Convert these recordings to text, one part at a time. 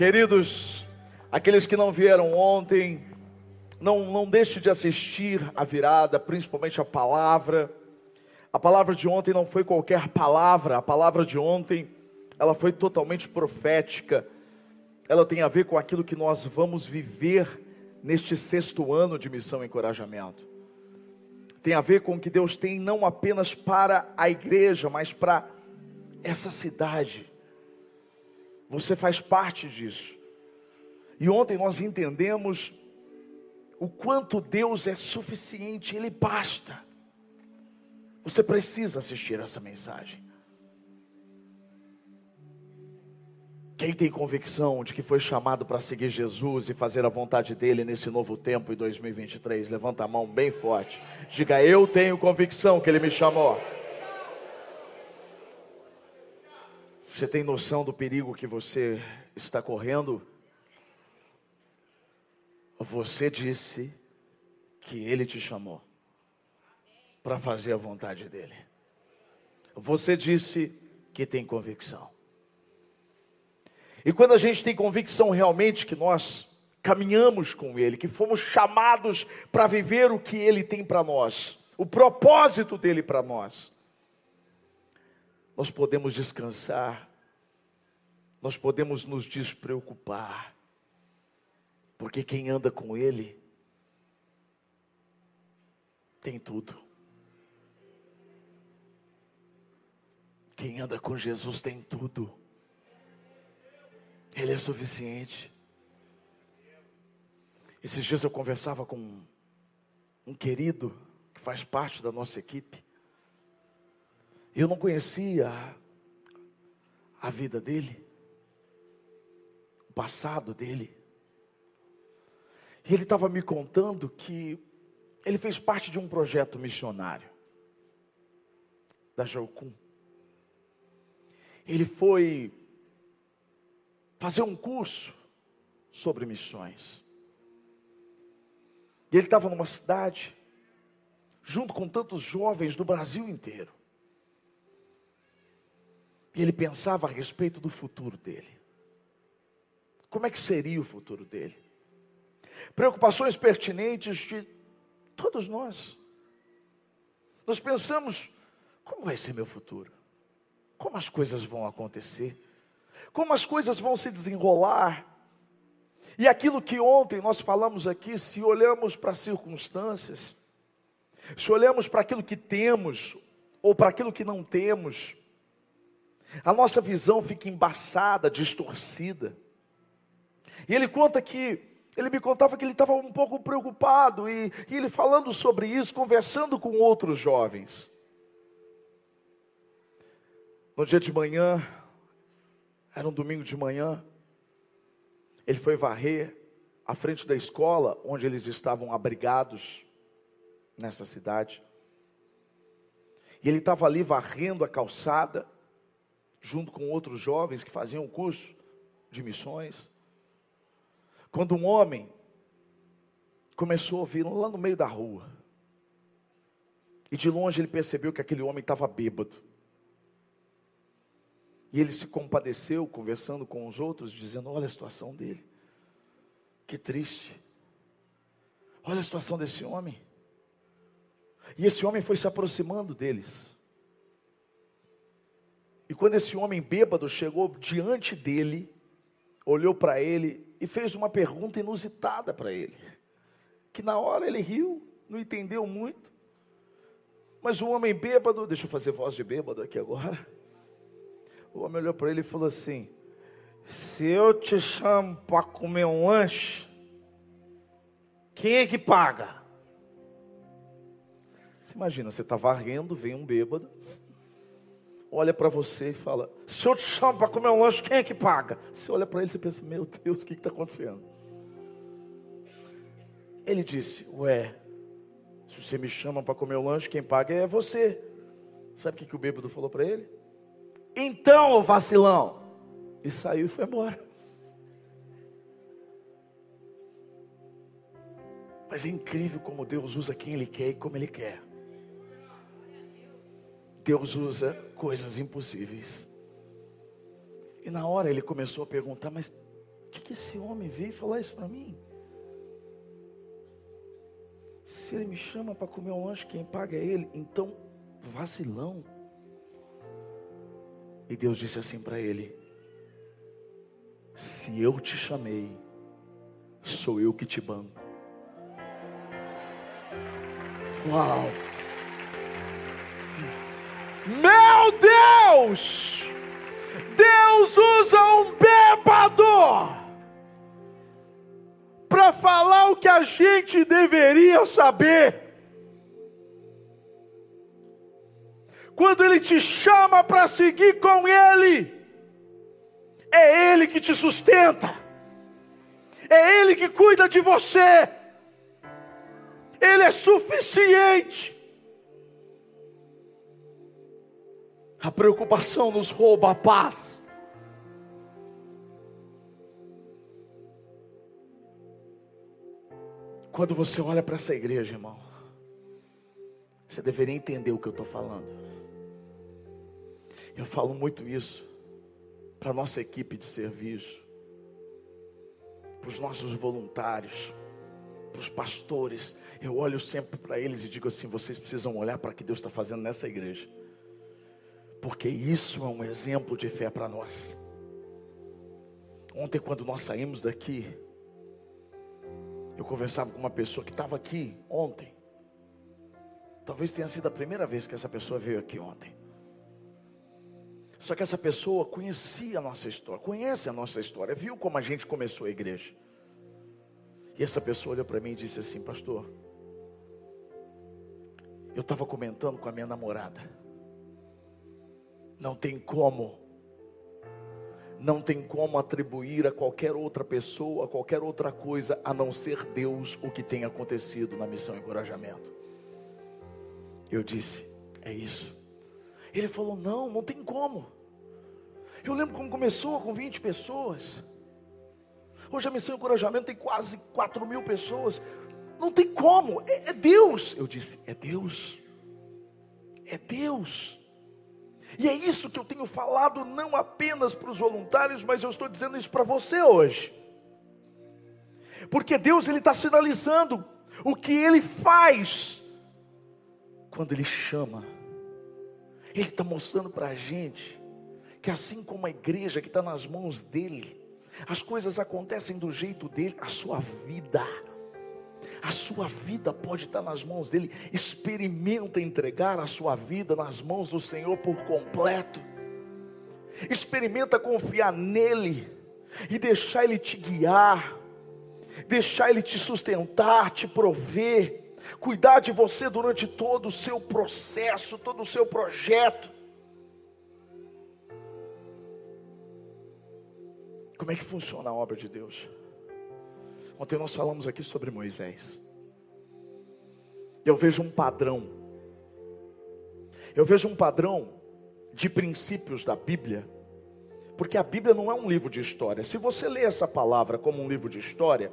Queridos, aqueles que não vieram ontem, não, não deixe de assistir a virada, principalmente a palavra. A palavra de ontem não foi qualquer palavra, a palavra de ontem, ela foi totalmente profética. Ela tem a ver com aquilo que nós vamos viver neste sexto ano de missão e encorajamento. Tem a ver com o que Deus tem não apenas para a igreja, mas para essa cidade. Você faz parte disso. E ontem nós entendemos o quanto Deus é suficiente, Ele basta. Você precisa assistir essa mensagem. Quem tem convicção de que foi chamado para seguir Jesus e fazer a vontade dele nesse novo tempo em 2023, levanta a mão bem forte. Diga: Eu tenho convicção que ele me chamou. Você tem noção do perigo que você está correndo? Você disse que ele te chamou para fazer a vontade dele. Você disse que tem convicção. E quando a gente tem convicção realmente que nós caminhamos com Ele, que fomos chamados para viver o que Ele tem para nós, o propósito dele para nós, nós podemos descansar, nós podemos nos despreocupar, porque quem anda com Ele tem tudo. Quem anda com Jesus tem tudo. Ele é suficiente. Esses dias eu conversava com um querido que faz parte da nossa equipe. Eu não conhecia a vida dele, o passado dele. E ele estava me contando que ele fez parte de um projeto missionário da Jocum. Ele foi fazer um curso sobre missões. E ele estava numa cidade, junto com tantos jovens do Brasil inteiro. E ele pensava a respeito do futuro dele. Como é que seria o futuro dele? Preocupações pertinentes de todos nós. Nós pensamos: como vai ser meu futuro? Como as coisas vão acontecer? como as coisas vão se desenrolar. E aquilo que ontem nós falamos aqui, se olhamos para as circunstâncias, se olhamos para aquilo que temos, ou para aquilo que não temos, a nossa visão fica embaçada, distorcida. E ele conta que, ele me contava que ele estava um pouco preocupado, e, e ele falando sobre isso, conversando com outros jovens. No dia de manhã, era um domingo de manhã. Ele foi varrer à frente da escola onde eles estavam abrigados nessa cidade. E ele estava ali varrendo a calçada, junto com outros jovens que faziam o curso de missões. Quando um homem começou a ouvir lá no meio da rua. E de longe ele percebeu que aquele homem estava bêbado. E ele se compadeceu, conversando com os outros, dizendo: Olha a situação dele, que triste. Olha a situação desse homem. E esse homem foi se aproximando deles. E quando esse homem bêbado chegou diante dele, olhou para ele e fez uma pergunta inusitada para ele, que na hora ele riu, não entendeu muito. Mas o homem bêbado, deixa eu fazer voz de bêbado aqui agora. O homem olhou para ele e falou assim: Se eu te chamo para comer um lanche, quem é que paga? Você imagina, você está varrendo, vem um bêbado, olha para você e fala: Se eu te chamo para comer um lanche, quem é que paga? Você olha para ele e pensa: Meu Deus, o que está acontecendo? Ele disse: Ué, se você me chama para comer o lanche, quem paga é você. Sabe o que, que o bêbado falou para ele? Então, vacilão. E saiu e foi embora. Mas é incrível como Deus usa quem Ele quer e como Ele quer. Deus usa coisas impossíveis. E na hora ele começou a perguntar: Mas O que, que esse homem veio falar isso para mim? Se ele me chama para comer um lanche, quem paga é ele. Então, vacilão. E Deus disse assim para ele: Se eu te chamei, sou eu que te banco. Uau! Meu Deus! Deus usa um bêbado para falar o que a gente deveria saber. Quando Ele te chama para seguir com Ele, é Ele que te sustenta, é Ele que cuida de você, Ele é suficiente. A preocupação nos rouba a paz. Quando você olha para essa igreja, irmão, você deveria entender o que eu estou falando. Eu falo muito isso para a nossa equipe de serviço, para os nossos voluntários, para os pastores. Eu olho sempre para eles e digo assim: vocês precisam olhar para o que Deus está fazendo nessa igreja porque isso é um exemplo de fé para nós. Ontem, quando nós saímos daqui, eu conversava com uma pessoa que estava aqui ontem. Talvez tenha sido a primeira vez que essa pessoa veio aqui ontem. Só que essa pessoa conhecia a nossa história, conhece a nossa história, viu como a gente começou a igreja. E essa pessoa olhou para mim e disse assim: Pastor, eu estava comentando com a minha namorada. Não tem como. Não tem como atribuir a qualquer outra pessoa, a qualquer outra coisa, a não ser Deus, o que tem acontecido na missão Encorajamento. Eu disse, é isso. Ele falou, não, não tem como. Eu lembro como começou com 20 pessoas. Hoje a missão Encorajamento tem quase 4 mil pessoas. Não tem como, é, é Deus. Eu disse, é Deus. É Deus. E é isso que eu tenho falado não apenas para os voluntários, mas eu estou dizendo isso para você hoje. Porque Deus ele está sinalizando o que Ele faz quando Ele chama. Ele está mostrando para a gente que assim como a igreja que está nas mãos dele, as coisas acontecem do jeito dele, a sua vida a sua vida pode estar nas mãos dele. Experimenta entregar a sua vida nas mãos do Senhor por completo. Experimenta confiar nele e deixar ele te guiar, deixar ele te sustentar, te prover, cuidar de você durante todo o seu processo, todo o seu projeto. Como é que funciona a obra de Deus? Ontem nós falamos aqui sobre Moisés. Eu vejo um padrão. Eu vejo um padrão de princípios da Bíblia. Porque a Bíblia não é um livro de história. Se você lê essa palavra como um livro de história,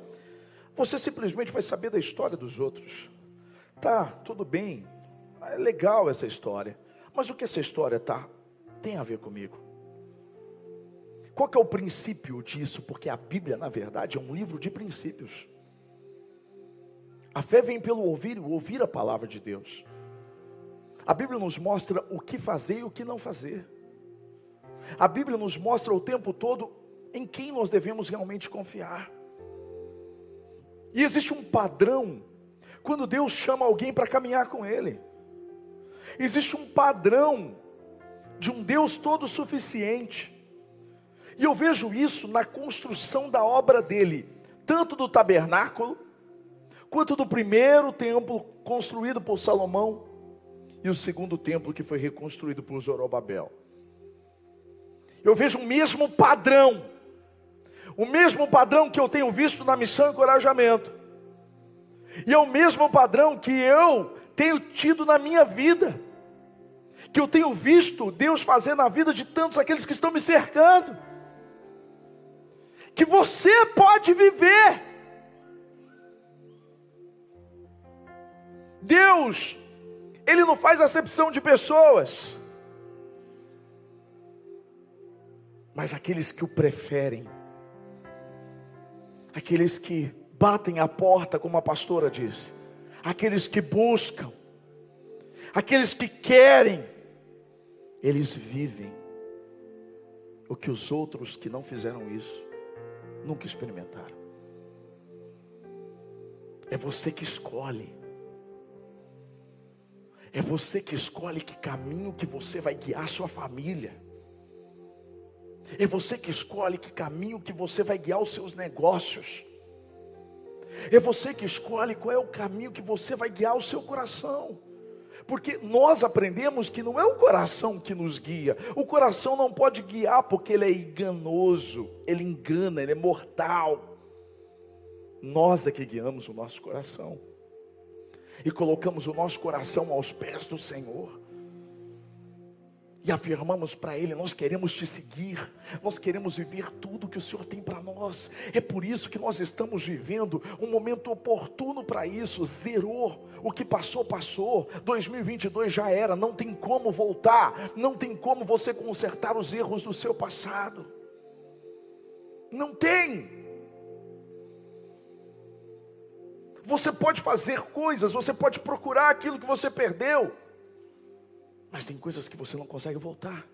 você simplesmente vai saber da história dos outros. Tá, tudo bem. É legal essa história. Mas o que essa história tá tem a ver comigo? Qual que é o princípio disso? Porque a Bíblia, na verdade, é um livro de princípios. A fé vem pelo ouvir e ouvir a palavra de Deus. A Bíblia nos mostra o que fazer e o que não fazer. A Bíblia nos mostra o tempo todo em quem nós devemos realmente confiar. E existe um padrão quando Deus chama alguém para caminhar com Ele. Existe um padrão de um Deus todo suficiente. E eu vejo isso na construção da obra dele, tanto do tabernáculo, quanto do primeiro templo construído por Salomão e o segundo templo que foi reconstruído por Zorobabel. Eu vejo o mesmo padrão, o mesmo padrão que eu tenho visto na missão encorajamento, e é o mesmo padrão que eu tenho tido na minha vida, que eu tenho visto Deus fazer na vida de tantos aqueles que estão me cercando que você pode viver. Deus, Ele não faz acepção de pessoas, mas aqueles que o preferem, aqueles que batem a porta, como a pastora diz, aqueles que buscam, aqueles que querem, eles vivem o que os outros que não fizeram isso nunca experimentaram. É você que escolhe. É você que escolhe que caminho que você vai guiar sua família. É você que escolhe que caminho que você vai guiar os seus negócios. É você que escolhe qual é o caminho que você vai guiar o seu coração. Porque nós aprendemos que não é o coração que nos guia. O coração não pode guiar porque ele é enganoso, ele engana, ele é mortal. Nós é que guiamos o nosso coração. E colocamos o nosso coração aos pés do Senhor e afirmamos para Ele: Nós queremos te seguir, nós queremos viver tudo que o Senhor tem para nós. É por isso que nós estamos vivendo um momento oportuno para isso. Zerou, o que passou, passou. 2022 já era, não tem como voltar, não tem como você consertar os erros do seu passado. Não tem. Você pode fazer coisas, você pode procurar aquilo que você perdeu. Mas tem coisas que você não consegue voltar.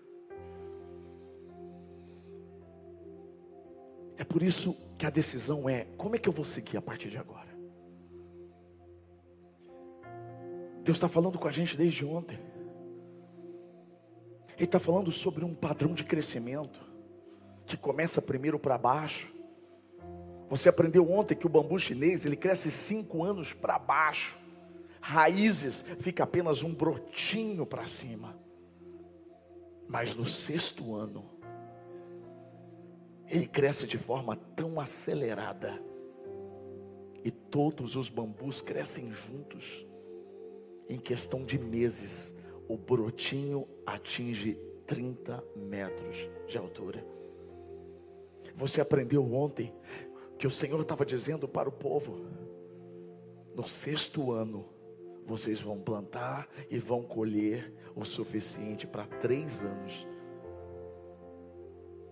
É por isso que a decisão é: como é que eu vou seguir a partir de agora? Deus está falando com a gente desde ontem. Ele está falando sobre um padrão de crescimento que começa primeiro para baixo. Você aprendeu ontem que o bambu chinês ele cresce cinco anos para baixo raízes, fica apenas um brotinho para cima. Mas no sexto ano, ele cresce de forma tão acelerada, e todos os bambus crescem juntos. Em questão de meses, o brotinho atinge 30 metros de altura. Você aprendeu ontem que o Senhor estava dizendo para o povo: no sexto ano, vocês vão plantar e vão colher o suficiente para três anos.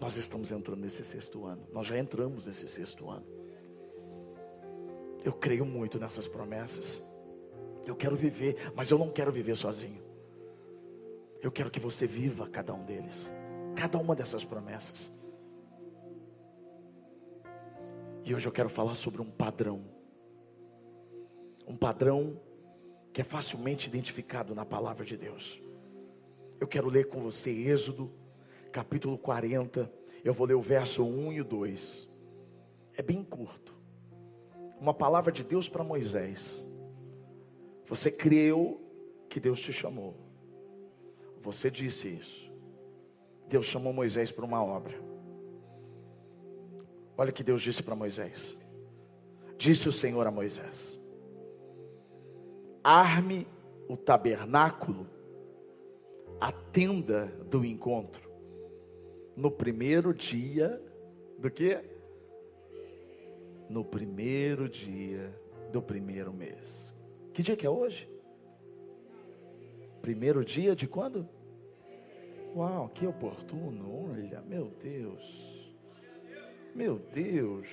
Nós estamos entrando nesse sexto ano, nós já entramos nesse sexto ano. Eu creio muito nessas promessas. Eu quero viver, mas eu não quero viver sozinho. Eu quero que você viva cada um deles, cada uma dessas promessas. E hoje eu quero falar sobre um padrão. Um padrão que é facilmente identificado na palavra de Deus. Eu quero ler com você Êxodo, capítulo 40. Eu vou ler o verso 1 e o 2. É bem curto. Uma palavra de Deus para Moisés. Você creu que Deus te chamou. Você disse isso. Deus chamou Moisés para uma obra. Olha o que Deus disse para Moisés. Disse o Senhor a Moisés: arme o tabernáculo, a tenda do encontro, no primeiro dia do que? No primeiro dia do primeiro mês. Que dia que é hoje? Primeiro dia de quando? Uau, que oportuno, olha, meu Deus. Meu Deus.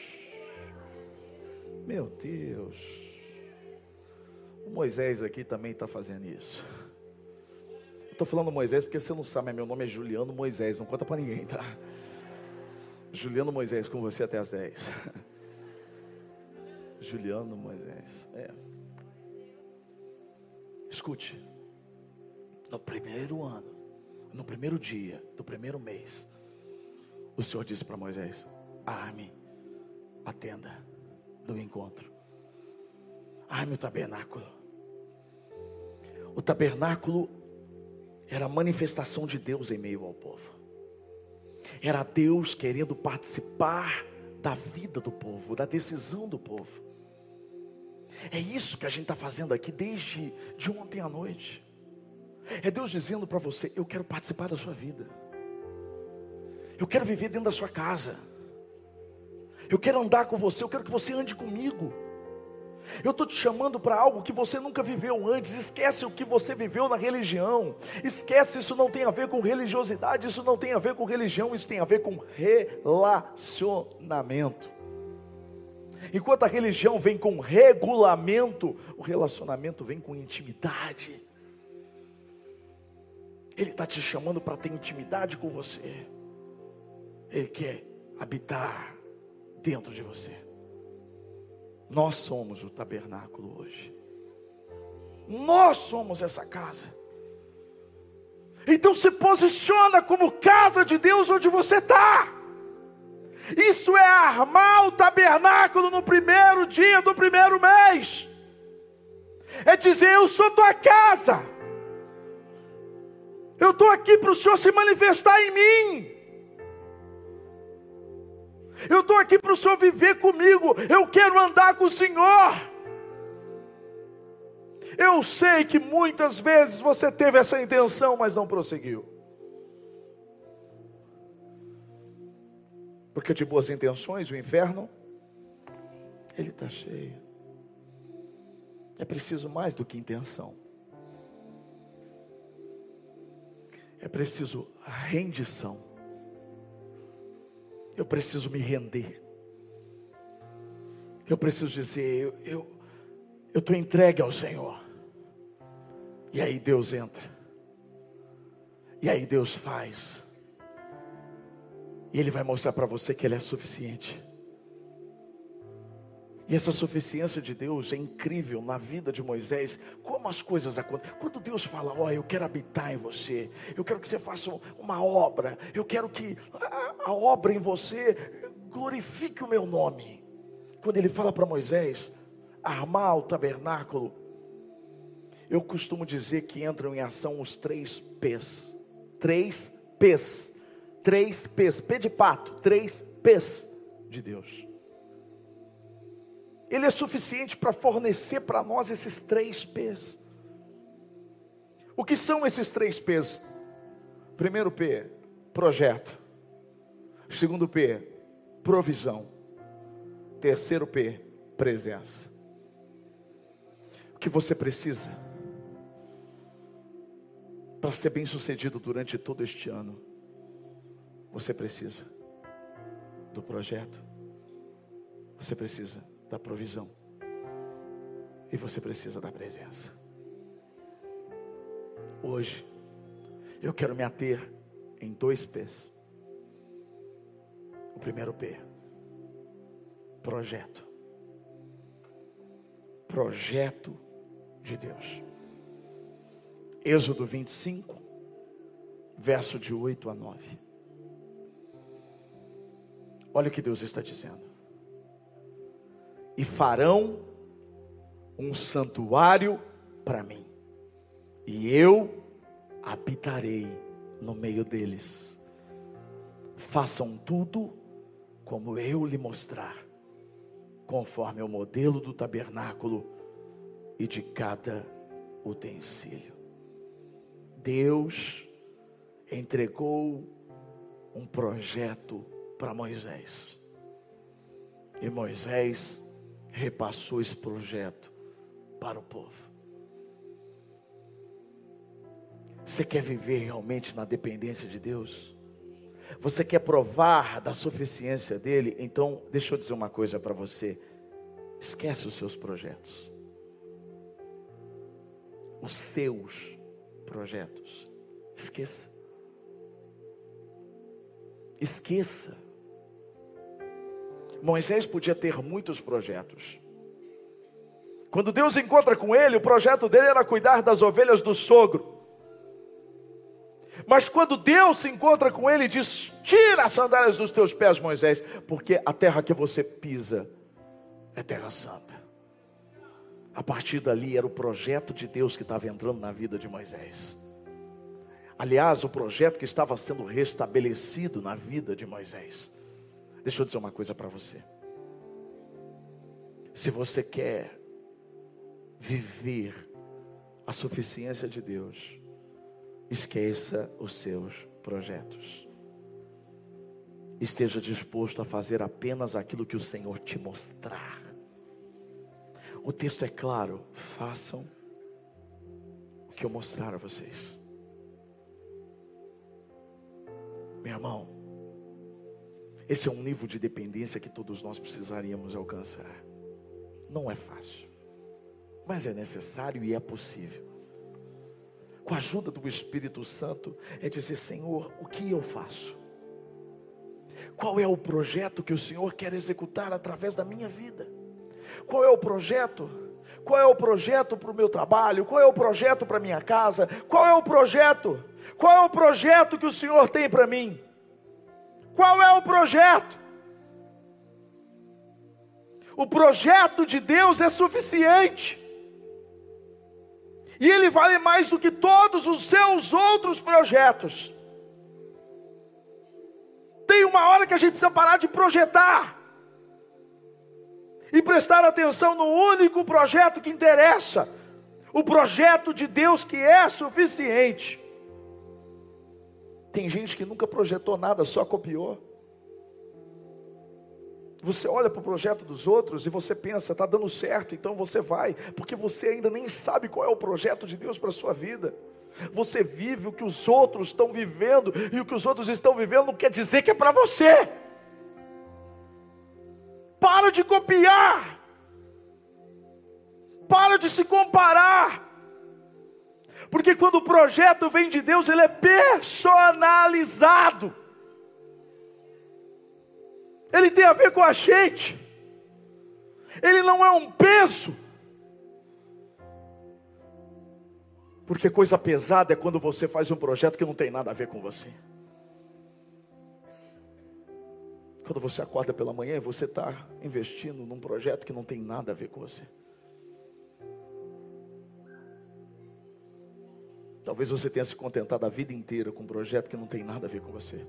Meu Deus. O Moisés aqui também está fazendo isso. Estou falando Moisés porque você não sabe, meu nome é Juliano Moisés, não conta para ninguém, tá? Juliano Moisés com você até as 10. Juliano Moisés, é. Escute, no primeiro ano, no primeiro dia do primeiro mês, o Senhor disse para Moisés: arme a tenda do encontro, arme o tabernáculo. O tabernáculo era a manifestação de Deus em meio ao povo. Era Deus querendo participar da vida do povo, da decisão do povo. É isso que a gente está fazendo aqui desde de ontem à noite. É Deus dizendo para você: Eu quero participar da sua vida. Eu quero viver dentro da sua casa. Eu quero andar com você. Eu quero que você ande comigo. Eu estou te chamando para algo que você nunca viveu antes. Esquece o que você viveu na religião. Esquece, isso não tem a ver com religiosidade, isso não tem a ver com religião, isso tem a ver com relacionamento. Enquanto a religião vem com regulamento, o relacionamento vem com intimidade. Ele está te chamando para ter intimidade com você. Ele quer habitar dentro de você. Nós somos o tabernáculo hoje. Nós somos essa casa. Então se posiciona como casa de Deus onde você está. Isso é armar o tabernáculo no primeiro dia do primeiro mês. É dizer: Eu sou tua casa. Eu estou aqui para o Senhor se manifestar em mim. Eu estou aqui para o Senhor viver comigo. Eu quero andar com o Senhor. Eu sei que muitas vezes você teve essa intenção, mas não prosseguiu. Porque de boas intenções o inferno, ele está cheio. É preciso mais do que intenção. É preciso rendição. Eu preciso me render. Eu preciso dizer, eu eu estou entregue ao Senhor. E aí Deus entra. E aí Deus faz. E Ele vai mostrar para você que Ele é suficiente. E essa suficiência de Deus é incrível na vida de Moisés. Como as coisas acontecem. Quando Deus fala, ó, oh, eu quero habitar em você. Eu quero que você faça uma obra. Eu quero que a, a obra em você glorifique o meu nome. Quando ele fala para Moisés, armar o tabernáculo. Eu costumo dizer que entram em ação os três P's. Três P's. Três P's. P de pato. Três P's de Deus. Ele é suficiente para fornecer para nós esses três P's. O que são esses três P's? Primeiro P, projeto. Segundo P, provisão. Terceiro P, presença. O que você precisa para ser bem sucedido durante todo este ano? Você precisa do projeto. Você precisa da provisão. E você precisa da presença. Hoje, eu quero me ater em dois P's. O primeiro P, projeto. Projeto de Deus. Êxodo 25, verso de 8 a 9. Olha o que Deus está dizendo e farão um santuário para mim, e eu habitarei no meio deles. Façam tudo como eu lhe mostrar, conforme o modelo do tabernáculo e de cada utensílio. Deus entregou um projeto para Moisés. E Moisés repassou esse projeto para o povo. Você quer viver realmente na dependência de Deus? Você quer provar da suficiência dele? Então, deixa eu dizer uma coisa para você. Esquece os seus projetos. Os seus projetos. Esqueça. Esqueça. Moisés podia ter muitos projetos. Quando Deus encontra com ele, o projeto dele era cuidar das ovelhas do sogro. Mas quando Deus se encontra com ele, diz: Tira as sandálias dos teus pés, Moisés, porque a terra que você pisa é terra santa. A partir dali era o projeto de Deus que estava entrando na vida de Moisés. Aliás, o projeto que estava sendo restabelecido na vida de Moisés. Deixa eu dizer uma coisa para você. Se você quer viver a suficiência de Deus, esqueça os seus projetos. Esteja disposto a fazer apenas aquilo que o Senhor te mostrar. O texto é claro: façam o que eu mostrar a vocês. Meu irmão, Esse é um nível de dependência que todos nós precisaríamos alcançar. Não é fácil, mas é necessário e é possível. Com a ajuda do Espírito Santo, é dizer: Senhor, o que eu faço? Qual é o projeto que o Senhor quer executar através da minha vida? Qual é o projeto? Qual é o projeto para o meu trabalho? Qual é o projeto para minha casa? Qual é o projeto? Qual é o projeto que o Senhor tem para mim? Qual é o projeto? O projeto de Deus é suficiente. E ele vale mais do que todos os seus outros projetos. Tem uma hora que a gente precisa parar de projetar e prestar atenção no único projeto que interessa, o projeto de Deus que é suficiente. Tem gente que nunca projetou nada, só copiou. Você olha para o projeto dos outros e você pensa, está dando certo, então você vai, porque você ainda nem sabe qual é o projeto de Deus para a sua vida. Você vive o que os outros estão vivendo, e o que os outros estão vivendo não quer dizer que é para você. Para de copiar, para de se comparar, porque quando o projeto vem de Deus, ele é personalizado, ele tem a ver com a gente, ele não é um peso. Porque coisa pesada é quando você faz um projeto que não tem nada a ver com você. Quando você acorda pela manhã e você está investindo num projeto que não tem nada a ver com você. Talvez você tenha se contentado a vida inteira com um projeto que não tem nada a ver com você.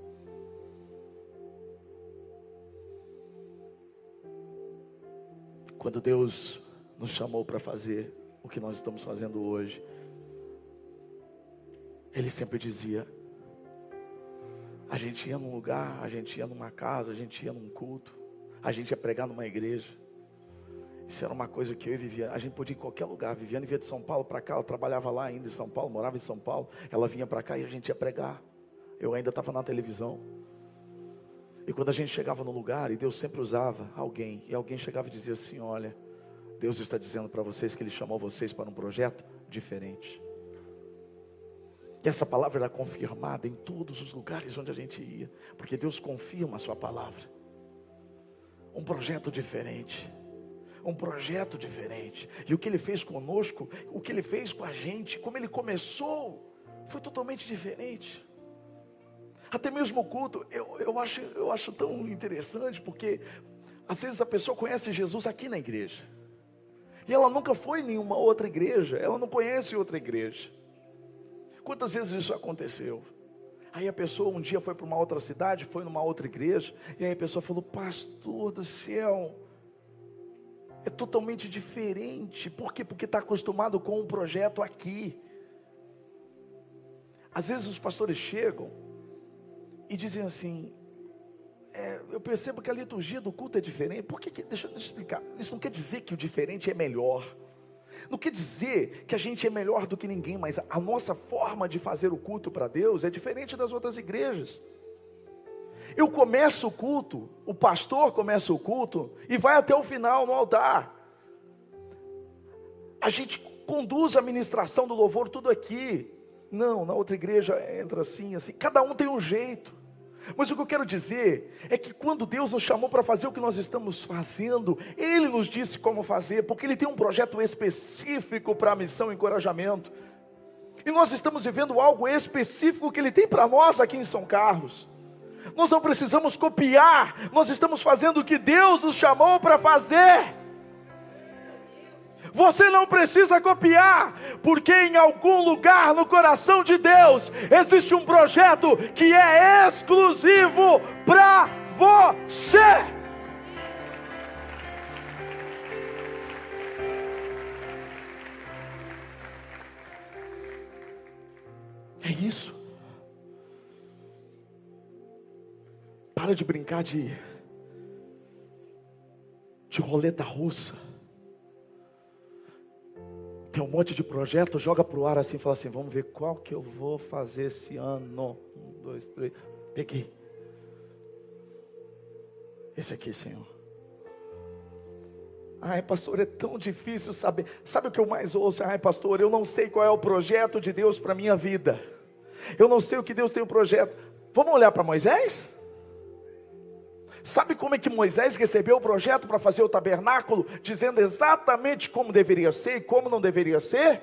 Quando Deus nos chamou para fazer o que nós estamos fazendo hoje, ele sempre dizia: a gente ia num lugar, a gente ia numa casa, a gente ia num culto, a gente ia pregar numa igreja. Isso era uma coisa que eu vivia. A gente podia ir em qualquer lugar. Viviane via de São Paulo para cá, ela trabalhava lá ainda em São Paulo, morava em São Paulo. Ela vinha para cá e a gente ia pregar. Eu ainda estava na televisão. E quando a gente chegava no lugar, e Deus sempre usava alguém, e alguém chegava e dizia assim: Olha, Deus está dizendo para vocês que Ele chamou vocês para um projeto diferente. E essa palavra era confirmada em todos os lugares onde a gente ia, porque Deus confirma a sua palavra. Um projeto diferente. Um projeto diferente. E o que ele fez conosco, o que ele fez com a gente, como ele começou, foi totalmente diferente. Até mesmo o culto, eu, eu, acho, eu acho tão interessante, porque às vezes a pessoa conhece Jesus aqui na igreja. E ela nunca foi em nenhuma outra igreja, ela não conhece outra igreja. Quantas vezes isso aconteceu? Aí a pessoa um dia foi para uma outra cidade, foi numa outra igreja, e aí a pessoa falou: Pastor do céu, é totalmente diferente. Por quê? Porque está acostumado com um projeto aqui. Às vezes os pastores chegam e dizem assim: é, Eu percebo que a liturgia do culto é diferente. Por que? Deixa eu explicar. Isso não quer dizer que o diferente é melhor. Não quer dizer que a gente é melhor do que ninguém, mas a nossa forma de fazer o culto para Deus é diferente das outras igrejas. Eu começo o culto, o pastor começa o culto e vai até o final no altar. A gente conduz a ministração do louvor tudo aqui. Não, na outra igreja entra assim, assim. Cada um tem um jeito. Mas o que eu quero dizer é que quando Deus nos chamou para fazer o que nós estamos fazendo, Ele nos disse como fazer, porque Ele tem um projeto específico para a missão e encorajamento. E nós estamos vivendo algo específico que Ele tem para nós aqui em São Carlos. Nós não precisamos copiar, nós estamos fazendo o que Deus nos chamou para fazer. Você não precisa copiar, porque em algum lugar no coração de Deus existe um projeto que é exclusivo para você. É isso. Para de brincar de, de roleta russa. Tem um monte de projeto, joga para o ar assim, fala assim: vamos ver qual que eu vou fazer esse ano. Um, dois, três. Peguei. Esse aqui, Senhor. Ai, pastor, é tão difícil saber. Sabe o que eu mais ouço? Ai, pastor, eu não sei qual é o projeto de Deus para minha vida. Eu não sei o que Deus tem um projeto. Vamos olhar para Moisés? Sabe como é que Moisés recebeu o projeto para fazer o tabernáculo, dizendo exatamente como deveria ser e como não deveria ser?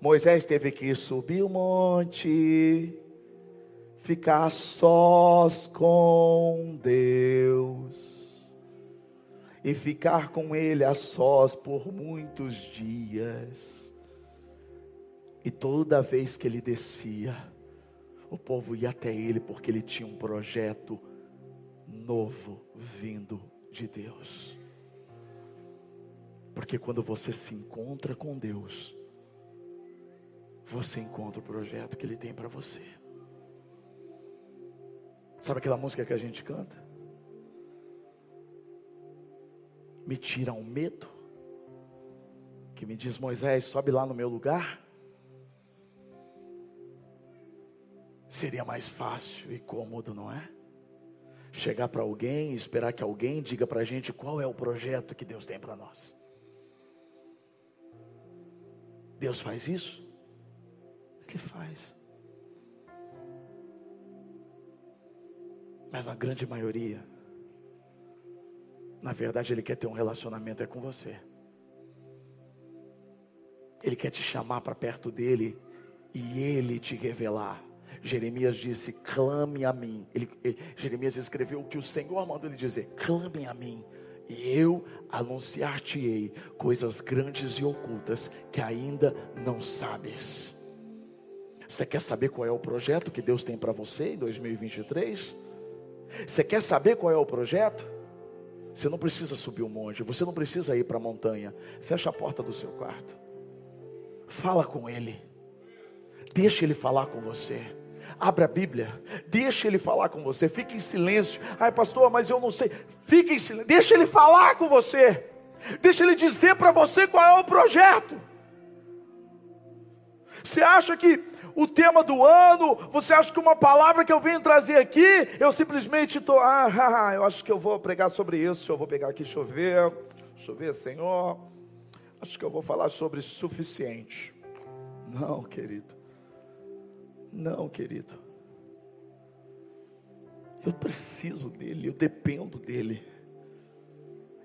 Moisés teve que subir o monte, ficar sós com Deus e ficar com Ele a sós por muitos dias. E toda vez que ele descia, o povo ia até ele porque ele tinha um projeto novo vindo de Deus. Porque quando você se encontra com Deus, você encontra o projeto que Ele tem para você. Sabe aquela música que a gente canta? Me tira um medo, que me diz Moisés, sobe lá no meu lugar. Seria mais fácil e cômodo, não é? Chegar para alguém, esperar que alguém diga para a gente qual é o projeto que Deus tem para nós. Deus faz isso? Ele faz. Mas na grande maioria, na verdade, Ele quer ter um relacionamento é com você. Ele quer te chamar para perto dele e Ele te revelar Jeremias disse: clame a mim. Ele, ele, Jeremias escreveu o que o Senhor mandou ele dizer: clame a mim, e eu anunciar-te-ei coisas grandes e ocultas que ainda não sabes. Você quer saber qual é o projeto que Deus tem para você em 2023? Você quer saber qual é o projeto? Você não precisa subir um monte, você não precisa ir para a montanha. Fecha a porta do seu quarto. Fala com Ele. Deixa Ele falar com você. Abra a Bíblia, deixa ele falar com você, fique em silêncio. Ai, pastor, mas eu não sei. Fique em silêncio, deixa ele falar com você. Deixa ele dizer para você qual é o projeto. Você acha que o tema do ano, você acha que uma palavra que eu venho trazer aqui, eu simplesmente estou, ah, eu acho que eu vou pregar sobre isso, eu vou pegar aqui chover, chover, Senhor. Acho que eu vou falar sobre suficiente. Não, querido. Não, querido. Eu preciso dele, eu dependo dele.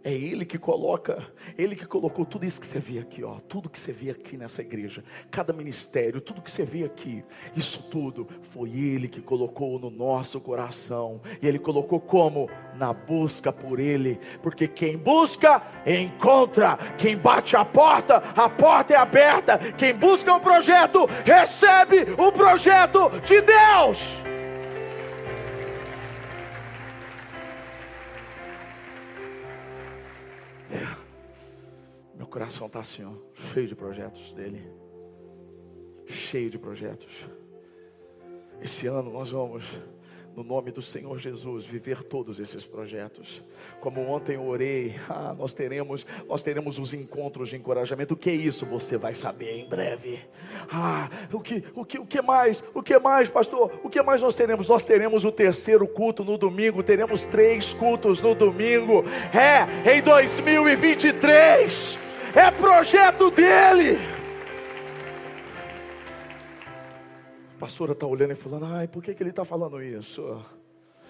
É Ele que coloca, Ele que colocou tudo isso que você vê aqui, ó, tudo que você vê aqui nessa igreja, cada ministério, tudo que você vê aqui, isso tudo foi Ele que colocou no nosso coração. E Ele colocou como? Na busca por Ele, porque quem busca, encontra, quem bate a porta, a porta é aberta, quem busca o um projeto, recebe o projeto de Deus. Coração está assim, ó, cheio de projetos dele. Cheio de projetos. Esse ano nós vamos, no nome do Senhor Jesus, viver todos esses projetos. Como ontem eu orei, ah, nós teremos, nós teremos os encontros de encorajamento. O que é isso? Você vai saber em breve. Ah, o que, o que, o que mais? O que mais, pastor? O que mais nós teremos? Nós teremos o terceiro culto no domingo. Teremos três cultos no domingo. É, em 2023 é projeto dele. A pastora está olhando e falando: ai, por que, que ele está falando isso?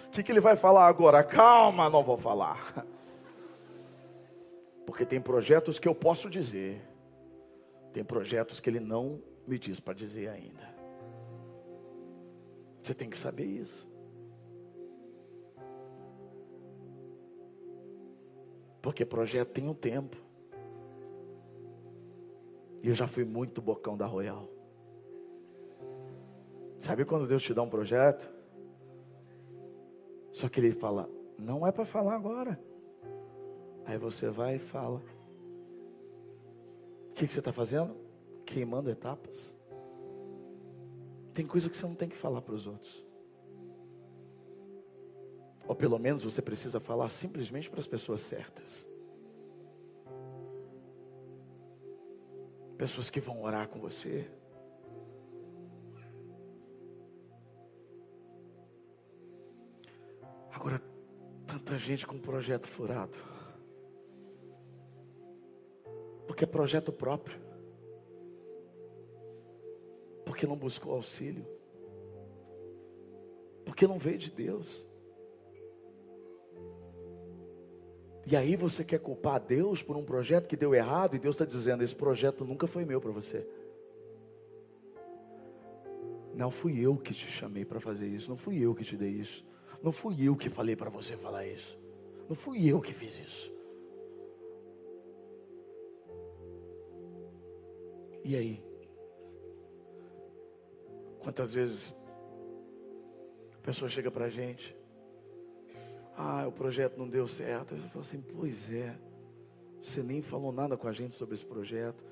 O que, que ele vai falar agora? Calma, não vou falar. Porque tem projetos que eu posso dizer, tem projetos que ele não me diz para dizer ainda. Você tem que saber isso. Porque projeto tem um tempo. E eu já fui muito bocão da Royal. Sabe quando Deus te dá um projeto? Só que Ele fala, não é para falar agora. Aí você vai e fala. O que, que você está fazendo? Queimando etapas. Tem coisa que você não tem que falar para os outros. Ou pelo menos você precisa falar simplesmente para as pessoas certas. Pessoas que vão orar com você. Agora, Quanta gente com projeto furado. Porque é projeto próprio. Porque não buscou auxílio. Porque não veio de Deus. E aí você quer culpar Deus por um projeto que deu errado, e Deus está dizendo: esse projeto nunca foi meu para você. Não fui eu que te chamei para fazer isso, não fui eu que te dei isso, não fui eu que falei para você falar isso, não fui eu que fiz isso. E aí? Quantas vezes a pessoa chega para a gente, ah, o projeto não deu certo. Eu falo assim, pois é, você nem falou nada com a gente sobre esse projeto.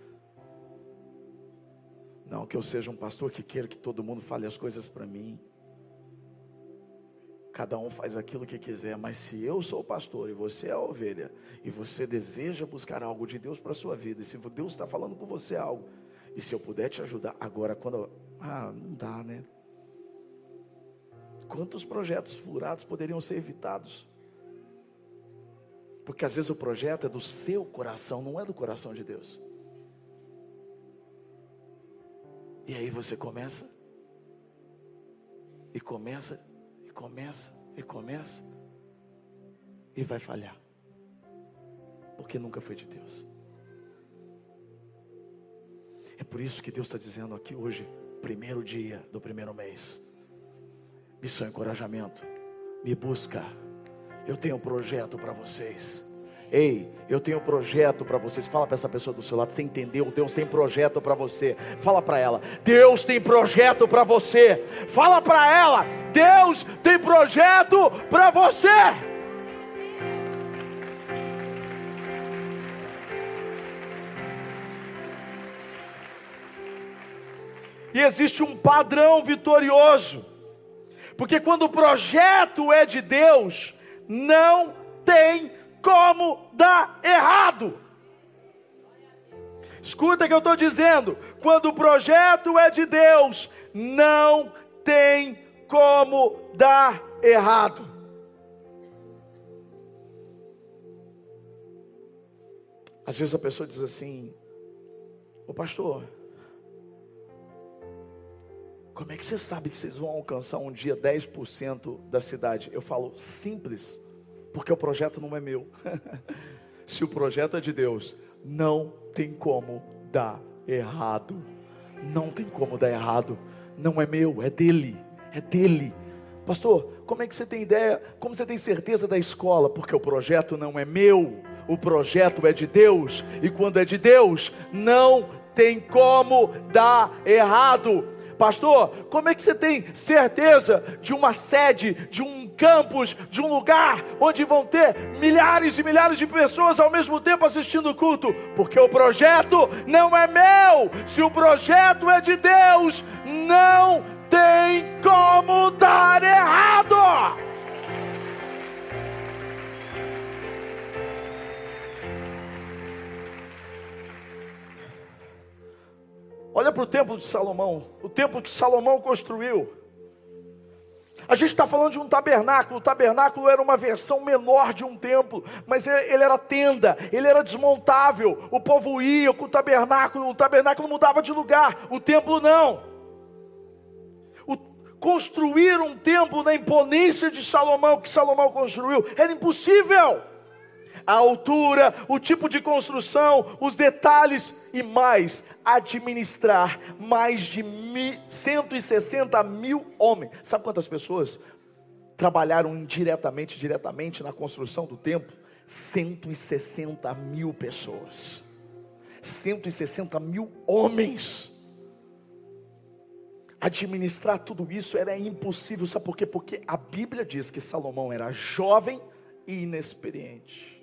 Não que eu seja um pastor que queira que todo mundo fale as coisas para mim. Cada um faz aquilo que quiser, mas se eu sou pastor e você é a ovelha, e você deseja buscar algo de Deus para a sua vida, e se Deus está falando com você algo, e se eu puder te ajudar, agora quando. Ah, não dá, né? Quantos projetos furados poderiam ser evitados? Porque às vezes o projeto é do seu coração, não é do coração de Deus. E aí você começa, e começa, e começa, e começa, e vai falhar, porque nunca foi de Deus. É por isso que Deus está dizendo aqui hoje, primeiro dia do primeiro mês, missão encorajamento, me busca, eu tenho um projeto para vocês. Ei, eu tenho um projeto para vocês. Fala para essa pessoa do seu lado, você entendeu? Deus tem projeto para você. Fala para ela, Deus tem projeto para você. Fala para ela, Deus tem projeto para você. E existe um padrão vitorioso. Porque quando o projeto é de Deus, não tem como dar errado. Escuta o que eu estou dizendo. Quando o projeto é de Deus, não tem como dar errado. Às vezes a pessoa diz assim: Ô pastor, como é que você sabe que vocês vão alcançar um dia 10% da cidade? Eu falo, simples porque o projeto não é meu. Se o projeto é de Deus, não tem como dar errado. Não tem como dar errado. Não é meu, é dele. É dele. Pastor, como é que você tem ideia? Como você tem certeza da escola? Porque o projeto não é meu, o projeto é de Deus, e quando é de Deus, não tem como dar errado. Pastor, como é que você tem certeza de uma sede, de um campus, de um lugar onde vão ter milhares e milhares de pessoas ao mesmo tempo assistindo o culto? Porque o projeto não é meu. Se o projeto é de Deus, não tem como dar errado. Olha para o templo de Salomão, o templo que Salomão construiu. A gente está falando de um tabernáculo. O tabernáculo era uma versão menor de um templo, mas ele era tenda, ele era desmontável. O povo ia com o tabernáculo, o tabernáculo mudava de lugar, o templo não. O, construir um templo na imponência de Salomão, que Salomão construiu, era impossível a altura, o tipo de construção, os detalhes e mais, administrar mais de 160 mil homens. Sabe quantas pessoas trabalharam indiretamente, diretamente na construção do templo? 160 mil pessoas. 160 mil homens. Administrar tudo isso era impossível, sabe por quê? Porque a Bíblia diz que Salomão era jovem e inexperiente.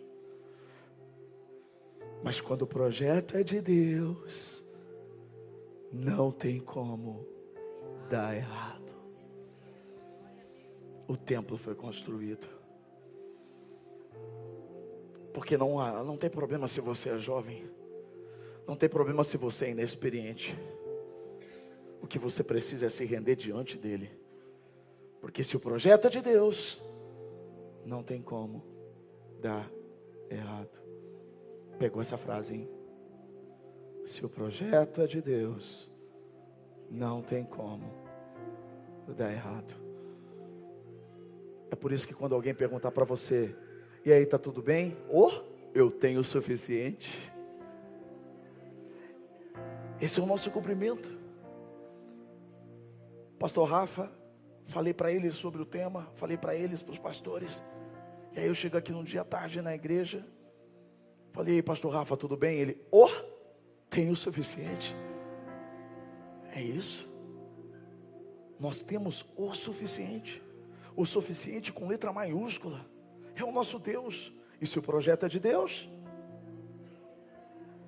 Mas quando o projeto é de Deus, não tem como dar errado. O templo foi construído. Porque não, há, não tem problema se você é jovem. Não tem problema se você é inexperiente. O que você precisa é se render diante dele. Porque se o projeto é de Deus, não tem como dar errado. Pegou essa frase, hein? Se o projeto é de Deus, não tem como dar errado. É por isso que quando alguém perguntar para você, e aí, tá tudo bem? Ou oh, eu tenho o suficiente. Esse é o nosso cumprimento. Pastor Rafa, falei para eles sobre o tema, falei para eles, para os pastores. E aí eu chego aqui num dia tarde na igreja. Falei, pastor Rafa, tudo bem? Ele, oh, tenho o suficiente. É isso. Nós temos o suficiente. O suficiente com letra maiúscula. É o nosso Deus. E se o projeto é de Deus,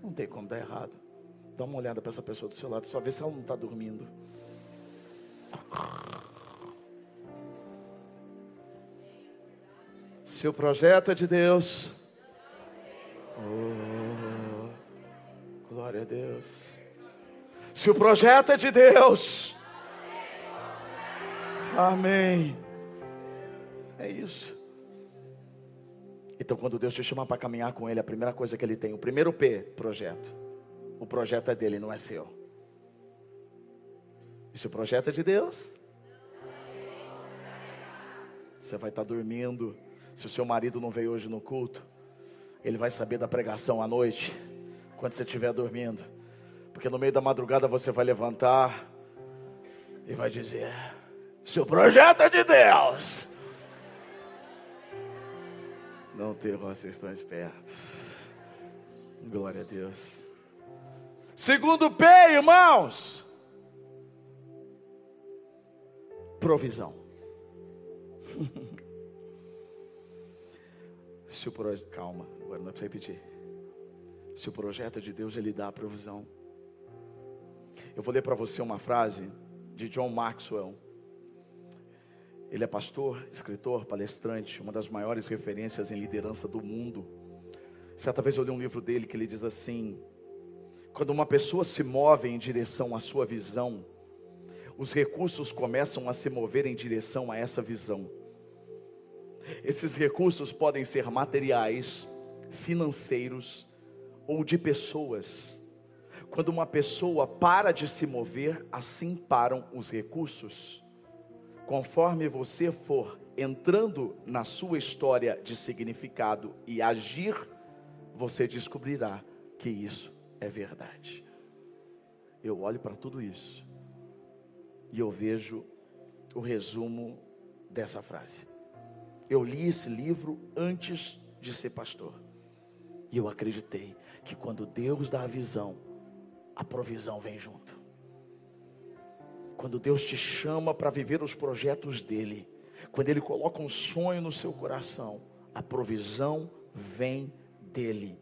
não tem como dar errado. Dá uma olhada para essa pessoa do seu lado, só ver se ela não está dormindo. Se o projeto é de Deus, glória a Deus. Se o projeto é de Deus, amém. É isso. Então, quando Deus te chama para caminhar com Ele, a primeira coisa que Ele tem, o primeiro P, projeto. O projeto é dele, não é seu. E se o projeto é de Deus, você vai estar dormindo. Se o seu marido não veio hoje no culto, ele vai saber da pregação à noite, quando você estiver dormindo. Porque no meio da madrugada você vai levantar e vai dizer: Se o projeto é de Deus, não ter vocês estão espertos. Glória a Deus. Segundo P, irmãos. Provisão. Se o projeto, calma, agora não é para repetir. Se o projeto é de Deus, ele dá a provisão. Eu vou ler para você uma frase de John Maxwell. Ele é pastor, escritor, palestrante, uma das maiores referências em liderança do mundo. Certa vez eu li um livro dele que ele diz assim: quando uma pessoa se move em direção à sua visão, os recursos começam a se mover em direção a essa visão. Esses recursos podem ser materiais, financeiros ou de pessoas. Quando uma pessoa para de se mover, assim param os recursos. Conforme você for entrando na sua história de significado e agir, você descobrirá que isso é verdade. Eu olho para tudo isso e eu vejo o resumo dessa frase. Eu li esse livro antes de ser pastor. E eu acreditei que quando Deus dá a visão, a provisão vem junto. Quando Deus te chama para viver os projetos dele, quando ele coloca um sonho no seu coração, a provisão vem dele.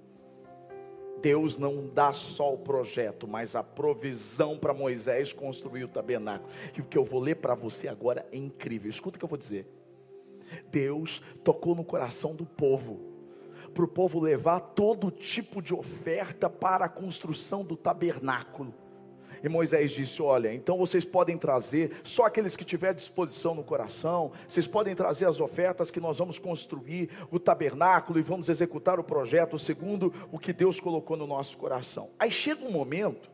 Deus não dá só o projeto, mas a provisão para Moisés construir o tabernáculo. E o que eu vou ler para você agora é incrível. Escuta o que eu vou dizer. Deus tocou no coração do povo, para o povo levar todo tipo de oferta para a construção do tabernáculo. E Moisés disse: Olha, então vocês podem trazer só aqueles que tiver disposição no coração, vocês podem trazer as ofertas que nós vamos construir o tabernáculo e vamos executar o projeto segundo o que Deus colocou no nosso coração. Aí chega um momento,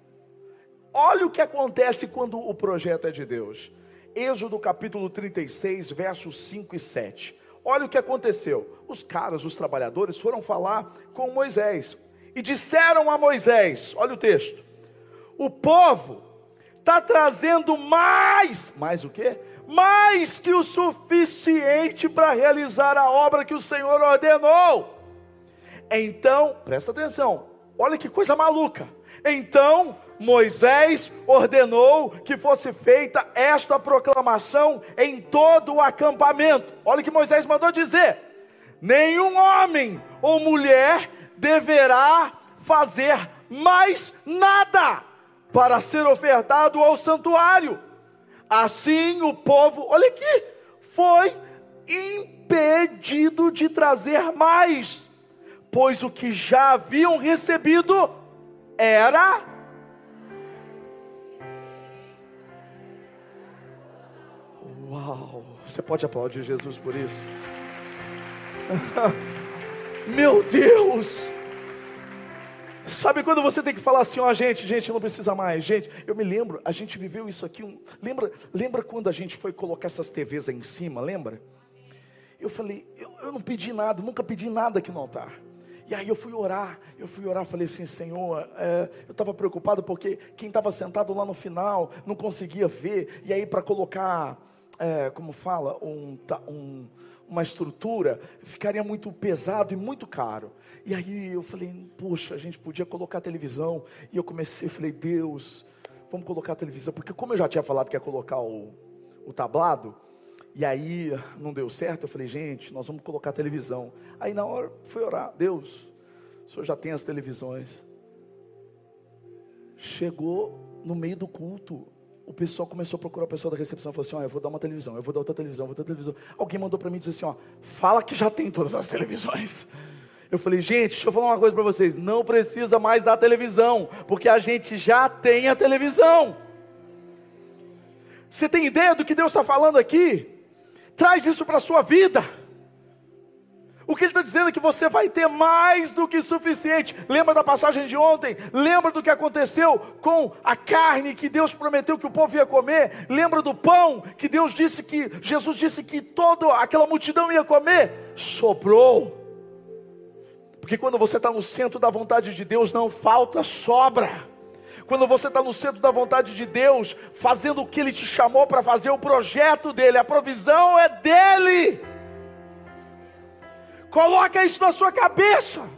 olha o que acontece quando o projeto é de Deus. Êxodo capítulo 36, versos 5 e 7. Olha o que aconteceu. Os caras, os trabalhadores, foram falar com Moisés e disseram a Moisés: olha o texto o povo está trazendo mais, mais o quê? Mais que o suficiente para realizar a obra que o Senhor ordenou. Então, presta atenção, olha que coisa maluca. Então Moisés ordenou que fosse feita esta proclamação em todo o acampamento. Olha o que Moisés mandou dizer: nenhum homem ou mulher deverá fazer mais nada para ser ofertado ao santuário. Assim o povo, olha aqui, foi impedido de trazer mais, pois o que já haviam recebido era Uau! Você pode aplaudir Jesus por isso? Meu Deus! Sabe quando você tem que falar assim, ó, oh, gente, gente, não precisa mais, gente. Eu me lembro, a gente viveu isso aqui. Um, lembra, lembra quando a gente foi colocar essas TVs aí em cima, lembra? Eu falei, eu, eu não pedi nada, nunca pedi nada aqui no altar. E aí eu fui orar, eu fui orar, falei assim, Senhor, é, eu estava preocupado porque quem estava sentado lá no final não conseguia ver. E aí para colocar, é, como fala, um, um uma estrutura, ficaria muito pesado e muito caro. E aí eu falei, poxa, a gente podia colocar televisão. E eu comecei, falei, Deus, vamos colocar a televisão. Porque como eu já tinha falado que ia colocar o, o tablado, e aí não deu certo, eu falei, gente, nós vamos colocar a televisão. Aí na hora fui orar, Deus, o senhor já tem as televisões. Chegou no meio do culto, o pessoal começou a procurar o pessoal da recepção, falou assim, ó, eu vou dar uma televisão, eu vou dar outra televisão, eu vou dar outra televisão. Alguém mandou para mim dizer assim, ó, fala que já tem todas as televisões. Eu falei, gente, deixa eu falar uma coisa para vocês, não precisa mais da televisão, porque a gente já tem a televisão. Você tem ideia do que Deus está falando aqui? Traz isso para a sua vida. O que ele está dizendo é que você vai ter mais do que suficiente. Lembra da passagem de ontem? Lembra do que aconteceu com a carne que Deus prometeu que o povo ia comer? Lembra do pão que Deus disse que, Jesus disse que toda aquela multidão ia comer? Sobrou. Porque quando você está no centro da vontade de Deus, não falta, sobra. Quando você está no centro da vontade de Deus, fazendo o que Ele te chamou para fazer, o projeto dele, a provisão é dele. Coloca isso na sua cabeça.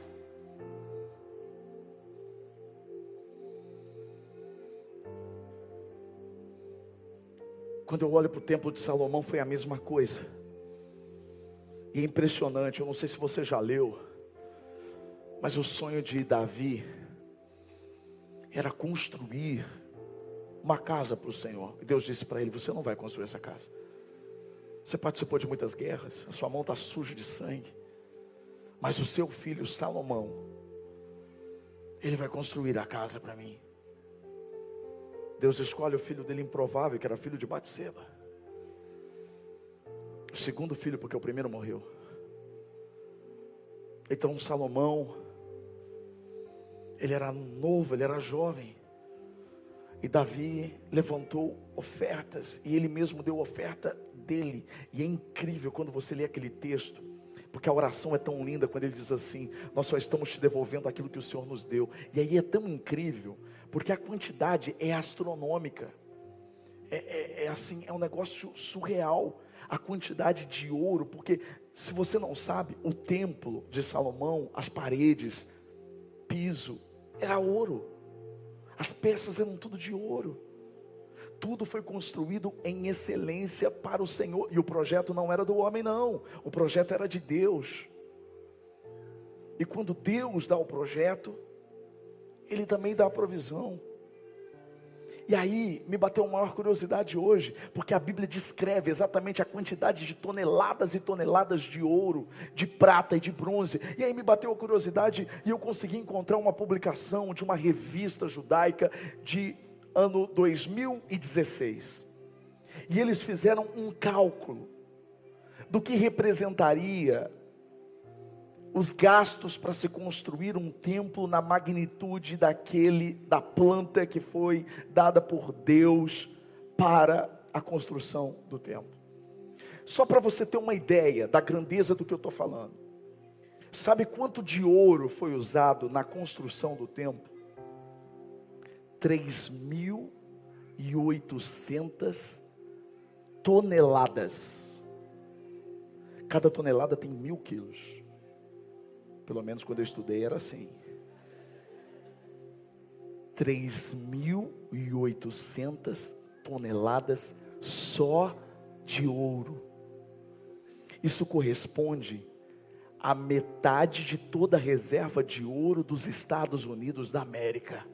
Quando eu olho para o templo de Salomão, foi a mesma coisa. E é impressionante, eu não sei se você já leu, mas o sonho de Davi era construir uma casa para o Senhor. E Deus disse para ele: Você não vai construir essa casa. Você participou de muitas guerras, a sua mão está suja de sangue. Mas o seu filho Salomão, ele vai construir a casa para mim. Deus escolhe o filho dele improvável, que era filho de Batseba. O segundo filho, porque o primeiro morreu. Então Salomão, ele era novo, ele era jovem. E Davi levantou ofertas, e ele mesmo deu oferta dele. E é incrível quando você lê aquele texto porque a oração é tão linda quando ele diz assim: Nós só estamos te devolvendo aquilo que o Senhor nos deu. E aí é tão incrível, porque a quantidade é astronômica. É, é, é assim, é um negócio surreal. A quantidade de ouro, porque se você não sabe, o templo de Salomão, as paredes, piso, era ouro. As peças eram tudo de ouro tudo foi construído em excelência para o Senhor. E o projeto não era do homem, não. O projeto era de Deus. E quando Deus dá o projeto, Ele também dá a provisão. E aí me bateu uma maior curiosidade hoje, porque a Bíblia descreve exatamente a quantidade de toneladas e toneladas de ouro, de prata e de bronze. E aí me bateu a curiosidade e eu consegui encontrar uma publicação de uma revista judaica de ano 2016. E eles fizeram um cálculo do que representaria os gastos para se construir um templo na magnitude daquele da planta que foi dada por Deus para a construção do templo. Só para você ter uma ideia da grandeza do que eu estou falando. Sabe quanto de ouro foi usado na construção do templo? 3.800 toneladas. Cada tonelada tem mil quilos. Pelo menos quando eu estudei era assim. 3.800 toneladas só de ouro. Isso corresponde à metade de toda a reserva de ouro dos Estados Unidos da América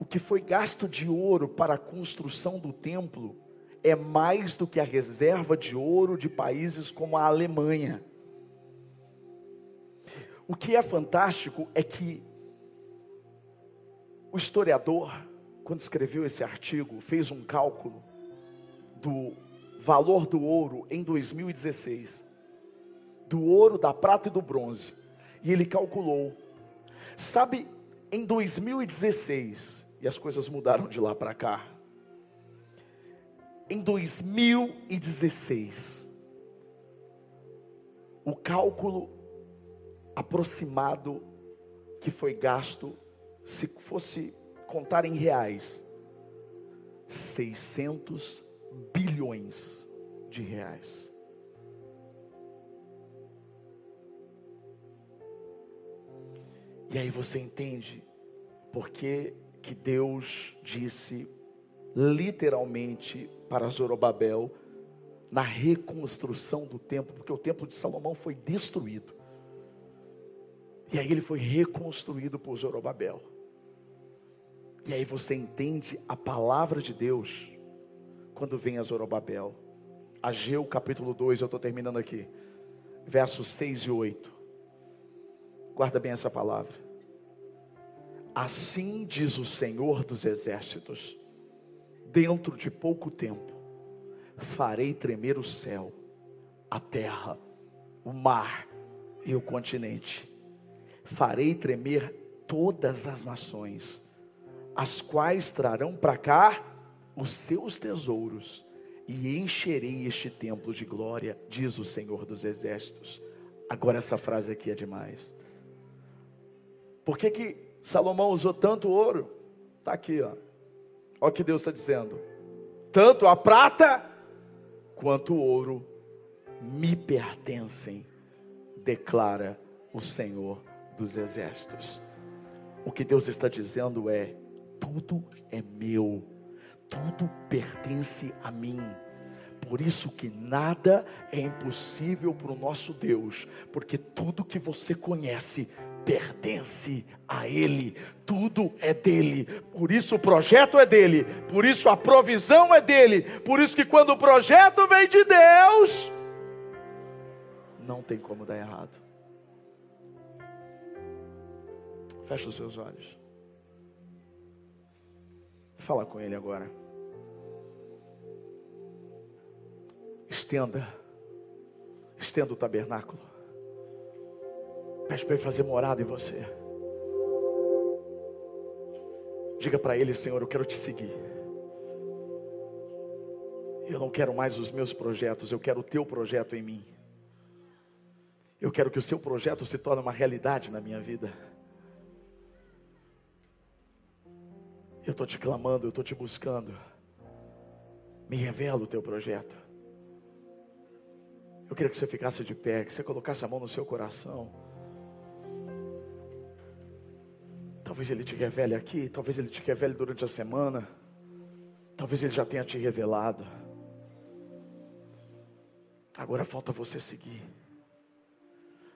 o que foi gasto de ouro para a construção do templo é mais do que a reserva de ouro de países como a Alemanha. O que é fantástico é que o historiador, quando escreveu esse artigo, fez um cálculo do valor do ouro em 2016 do ouro, da prata e do bronze. E ele calculou. Sabe, em 2016, e as coisas mudaram de lá para cá. Em 2016, o cálculo aproximado que foi gasto, se fosse contar em reais, 600 bilhões de reais. E aí você entende porque que Deus disse literalmente para Zorobabel na reconstrução do templo, porque o templo de Salomão foi destruído. E aí ele foi reconstruído por Zorobabel. E aí você entende a palavra de Deus quando vem a Zorobabel. Ageu capítulo 2, eu estou terminando aqui. Versos 6 e 8. Guarda bem essa palavra. Assim diz o Senhor dos exércitos: dentro de pouco tempo, farei tremer o céu, a terra, o mar e o continente. Farei tremer todas as nações as quais trarão para cá os seus tesouros, e encherei este templo de glória, diz o Senhor dos Exércitos. Agora essa frase aqui é demais. Por que, que Salomão usou tanto ouro? Está aqui, ó. Olha o que Deus está dizendo. Tanto a prata quanto o ouro me pertencem, declara o Senhor dos Exércitos. O que Deus está dizendo é: tudo é meu, tudo pertence a mim. Por isso que nada é impossível para o nosso Deus, porque tudo que você conhece pertence a Ele, tudo é dele, por isso o projeto é dele, por isso a provisão é dele, por isso que quando o projeto vem de Deus, não tem como dar errado. Fecha os seus olhos. Fala com Ele agora. Estenda. Estenda o tabernáculo. Pede para Ele fazer morada em você. Diga para Ele, Senhor, eu quero te seguir. Eu não quero mais os meus projetos, eu quero o teu projeto em mim. Eu quero que o seu projeto se torne uma realidade na minha vida. Eu estou te clamando, eu estou te buscando. Me revela o teu projeto. Eu queria que você ficasse de pé, que você colocasse a mão no seu coração. Talvez ele te revele aqui, talvez ele te revele durante a semana. Talvez ele já tenha te revelado. Agora falta você seguir.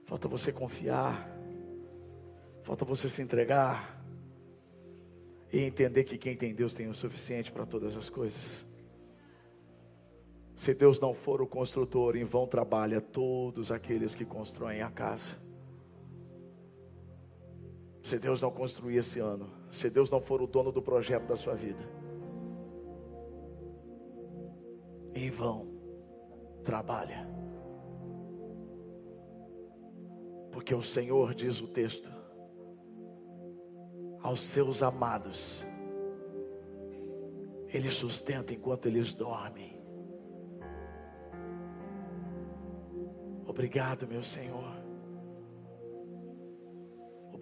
Falta você confiar. Falta você se entregar e entender que quem tem Deus tem o suficiente para todas as coisas. Se Deus não for o construtor, em vão trabalha todos aqueles que constroem a casa. Se Deus não construir esse ano, se Deus não for o dono do projeto da sua vida, em vão trabalha. Porque o Senhor diz o texto, aos seus amados. Ele sustenta enquanto eles dormem. Obrigado, meu Senhor.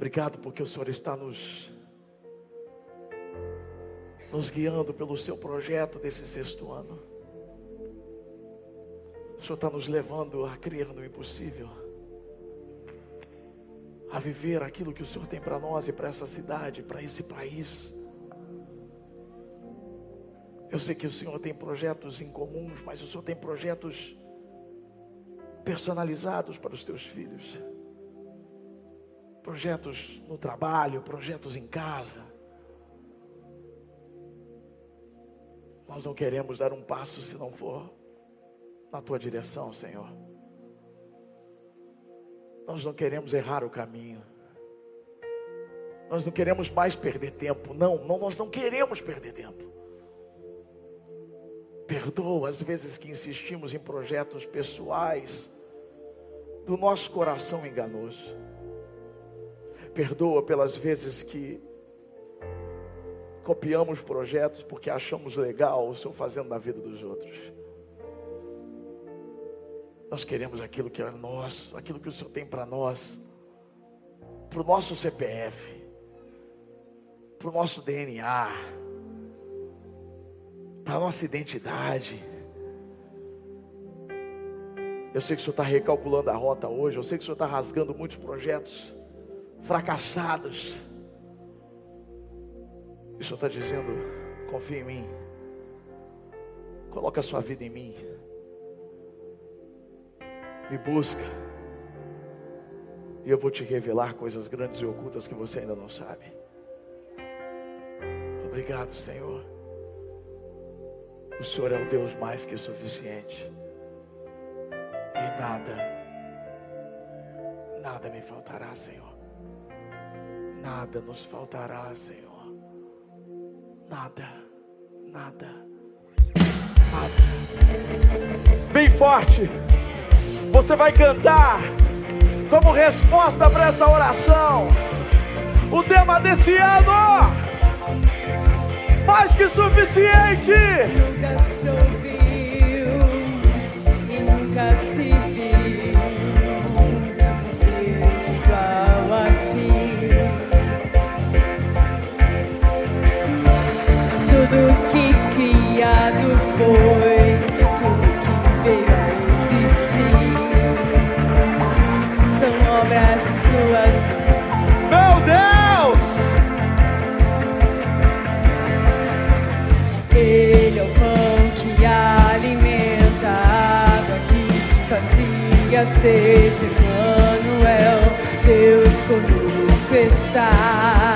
Obrigado porque o Senhor está nos nos guiando pelo seu projeto desse sexto ano. O Senhor está nos levando a crer no impossível a viver aquilo que o Senhor tem para nós e para essa cidade, para esse país. Eu sei que o Senhor tem projetos incomuns, mas o Senhor tem projetos personalizados para os teus filhos. Projetos no trabalho, projetos em casa. Nós não queremos dar um passo se não for na tua direção, Senhor. Nós não queremos errar o caminho. Nós não queremos mais perder tempo. Não, não, nós não queremos perder tempo. Perdoa as vezes que insistimos em projetos pessoais, do nosso coração enganoso. Perdoa pelas vezes que copiamos projetos porque achamos legal o Senhor fazendo na vida dos outros. Nós queremos aquilo que é nosso, aquilo que o Senhor tem para nós, para o nosso CPF, para o nosso DNA, para a nossa identidade. Eu sei que o Senhor está recalculando a rota hoje, eu sei que o Senhor está rasgando muitos projetos fracassados. O Senhor está dizendo: confia em mim, coloca a sua vida em mim me busca, e eu vou te revelar coisas grandes e ocultas que você ainda não sabe. Obrigado, Senhor. O Senhor é o Deus mais que suficiente, e nada, nada me faltará, Senhor. Nada nos faltará, Senhor. Nada, nada, nada. Bem forte. Você vai cantar como resposta para essa oração. O tema desse ano, mais que suficiente. Nunca se ouviu e nunca se sacia a sede. Emmanuel, Deus conosco está.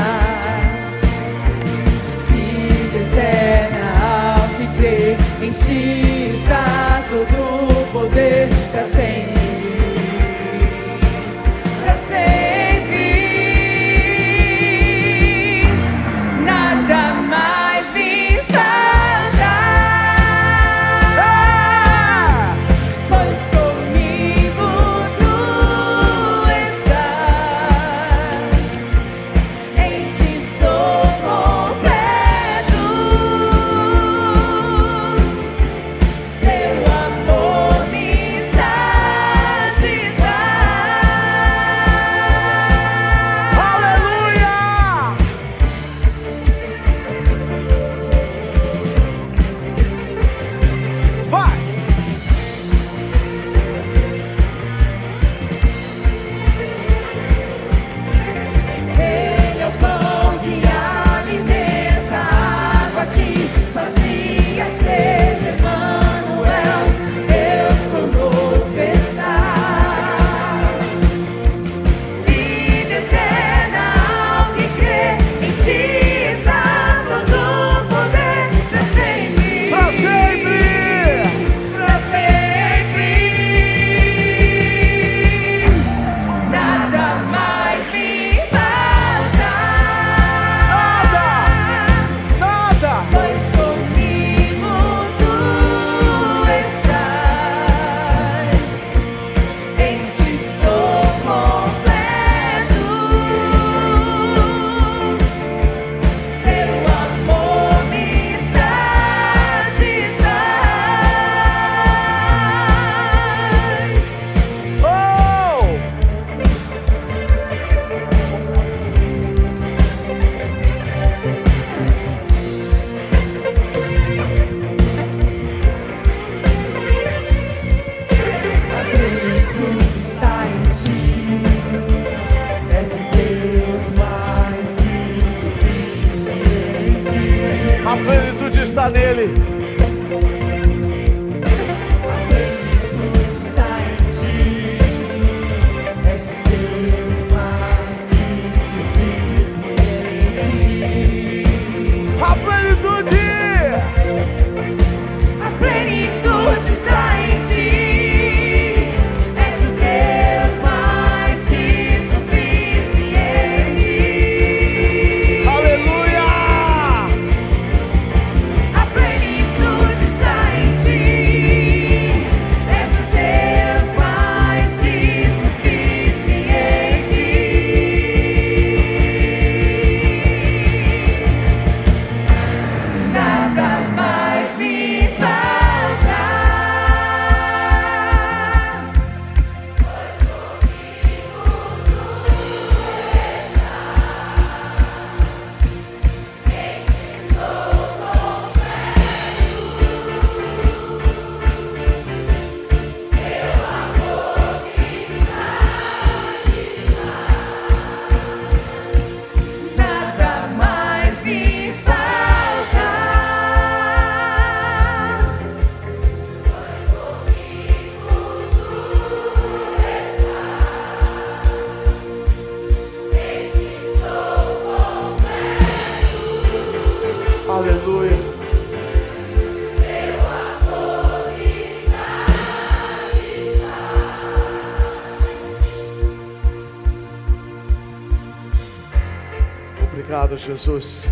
Obrigado, Jesus.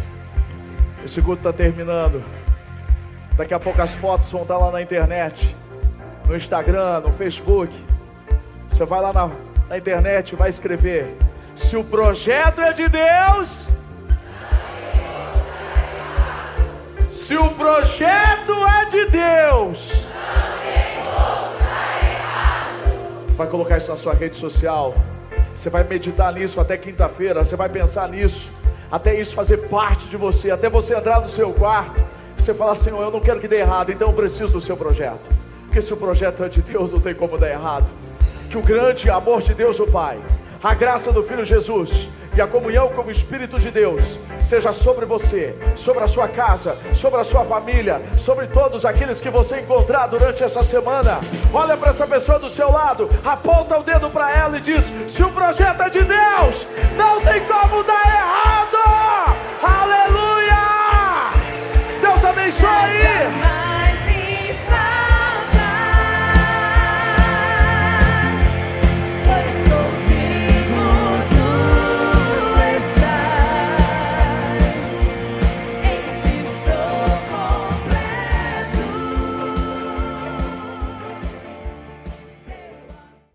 Esse culto está terminando. Daqui a pouco as fotos vão estar lá na internet, no Instagram, no Facebook. Você vai lá na, na internet e vai escrever. Se o projeto é de Deus. Se o projeto é de Deus. Vai colocar isso na sua rede social. Você vai meditar nisso até quinta-feira. Você vai pensar nisso. Até isso fazer parte de você. Até você entrar no seu quarto. Você falar, Senhor, eu não quero que dê errado. Então eu preciso do seu projeto. Porque se o projeto é de Deus, não tem como dar errado. Que o grande amor de Deus, o Pai, a graça do Filho Jesus e a comunhão com o Espírito de Deus seja sobre você, sobre a sua casa, sobre a sua família, sobre todos aqueles que você encontrar durante essa semana. Olha para essa pessoa do seu lado, aponta o dedo para ela e diz: se o projeto é de Deus, não tem como dar errado. É isso aí!